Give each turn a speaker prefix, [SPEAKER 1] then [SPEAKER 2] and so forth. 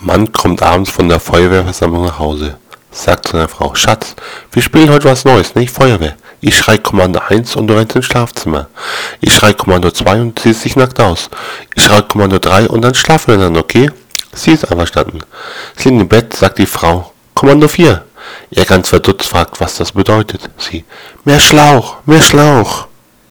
[SPEAKER 1] Mann kommt abends von der Feuerwehrversammlung nach Hause. Sagt zu seiner Frau, Schatz, wir spielen heute was Neues, nicht Feuerwehr. Ich schrei Kommando 1 und du rennst ins Schlafzimmer. Ich schrei Kommando 2 und ziehst dich nackt aus. Ich schrei Kommando 3 und dann schlafen wir dann, okay? Sie ist einverstanden. Sie liegt im Bett, sagt die Frau, Kommando 4. Er ganz verdutzt fragt, was das bedeutet. Sie, mehr Schlauch, mehr Schlauch.